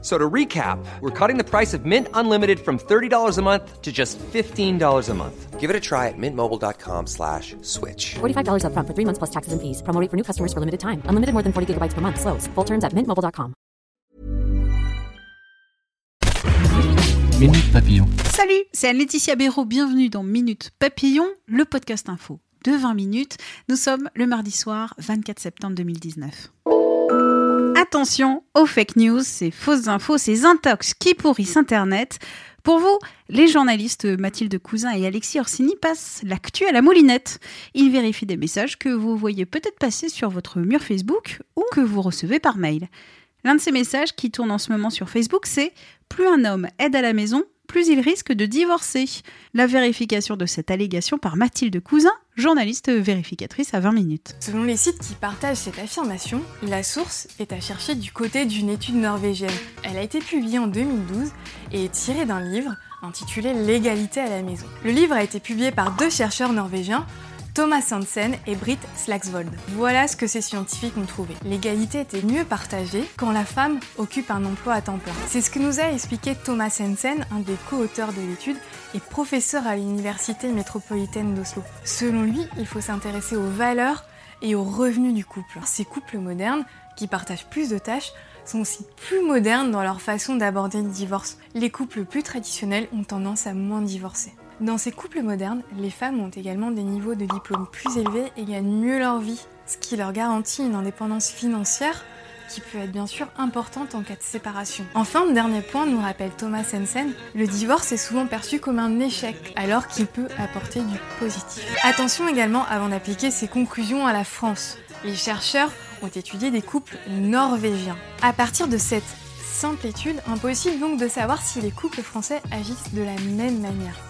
So to recap, we're cutting the price of Mint Unlimited from $30 a month to just $15 a month. Give it a try at mintmobile.com slash switch. $45 upfront for three months plus taxes and fees. Promo rate for new customers for limited time. Unlimited more than 40 gigabytes per month. Slows. Full terms at mintmobile.com. Minute Papillon. Salut, c'est Anne-Laetitia Béraud. Bienvenue dans Minute Papillon, le podcast info de 20 minutes. Nous sommes le mardi soir 24 septembre 2019. Attention aux fake news, ces fausses infos, ces intox qui pourrissent Internet. Pour vous, les journalistes Mathilde Cousin et Alexis Orsini passent l'actu à la moulinette. Ils vérifient des messages que vous voyez peut-être passer sur votre mur Facebook ou que vous recevez par mail. L'un de ces messages qui tourne en ce moment sur Facebook, c'est Plus un homme aide à la maison, plus il risque de divorcer. La vérification de cette allégation par Mathilde Cousin, journaliste vérificatrice à 20 minutes. Selon les sites qui partagent cette affirmation, la source est à chercher du côté d'une étude norvégienne. Elle a été publiée en 2012 et est tirée d'un livre intitulé L'égalité à la maison. Le livre a été publié par deux chercheurs norvégiens, Thomas Hansen et Britt Slagsvold. Voilà ce que ces scientifiques ont trouvé. L'égalité était mieux partagée quand la femme occupe un emploi à temps plein. C'est ce que nous a expliqué Thomas Hansen, un des co-auteurs de l'étude et professeur à l'université métropolitaine d'Oslo. Selon lui, il faut s'intéresser aux valeurs et aux revenus du couple. Ces couples modernes, qui partagent plus de tâches, sont aussi plus modernes dans leur façon d'aborder le divorce. Les couples plus traditionnels ont tendance à moins divorcer. Dans ces couples modernes, les femmes ont également des niveaux de diplôme plus élevés et gagnent mieux leur vie, ce qui leur garantit une indépendance financière qui peut être bien sûr importante en cas de séparation. Enfin, dernier point, nous rappelle Thomas Sensen, le divorce est souvent perçu comme un échec, alors qu'il peut apporter du positif. Attention également avant d'appliquer ces conclusions à la France. Les chercheurs ont étudié des couples norvégiens. À partir de cette simple étude, impossible donc de savoir si les couples français agissent de la même manière.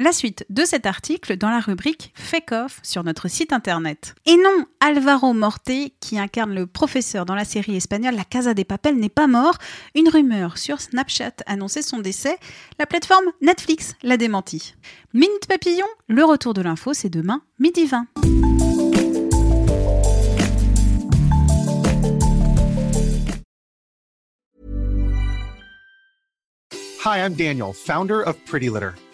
La suite de cet article dans la rubrique Fake Off sur notre site internet. Et non, Alvaro Morte, qui incarne le professeur dans la série espagnole La Casa des Papel, n'est pas mort. Une rumeur sur Snapchat annonçait son décès. La plateforme Netflix l'a démenti. Minute Papillon, le retour de l'info, c'est demain, midi 20. Hi, I'm Daniel, founder of Pretty Litter.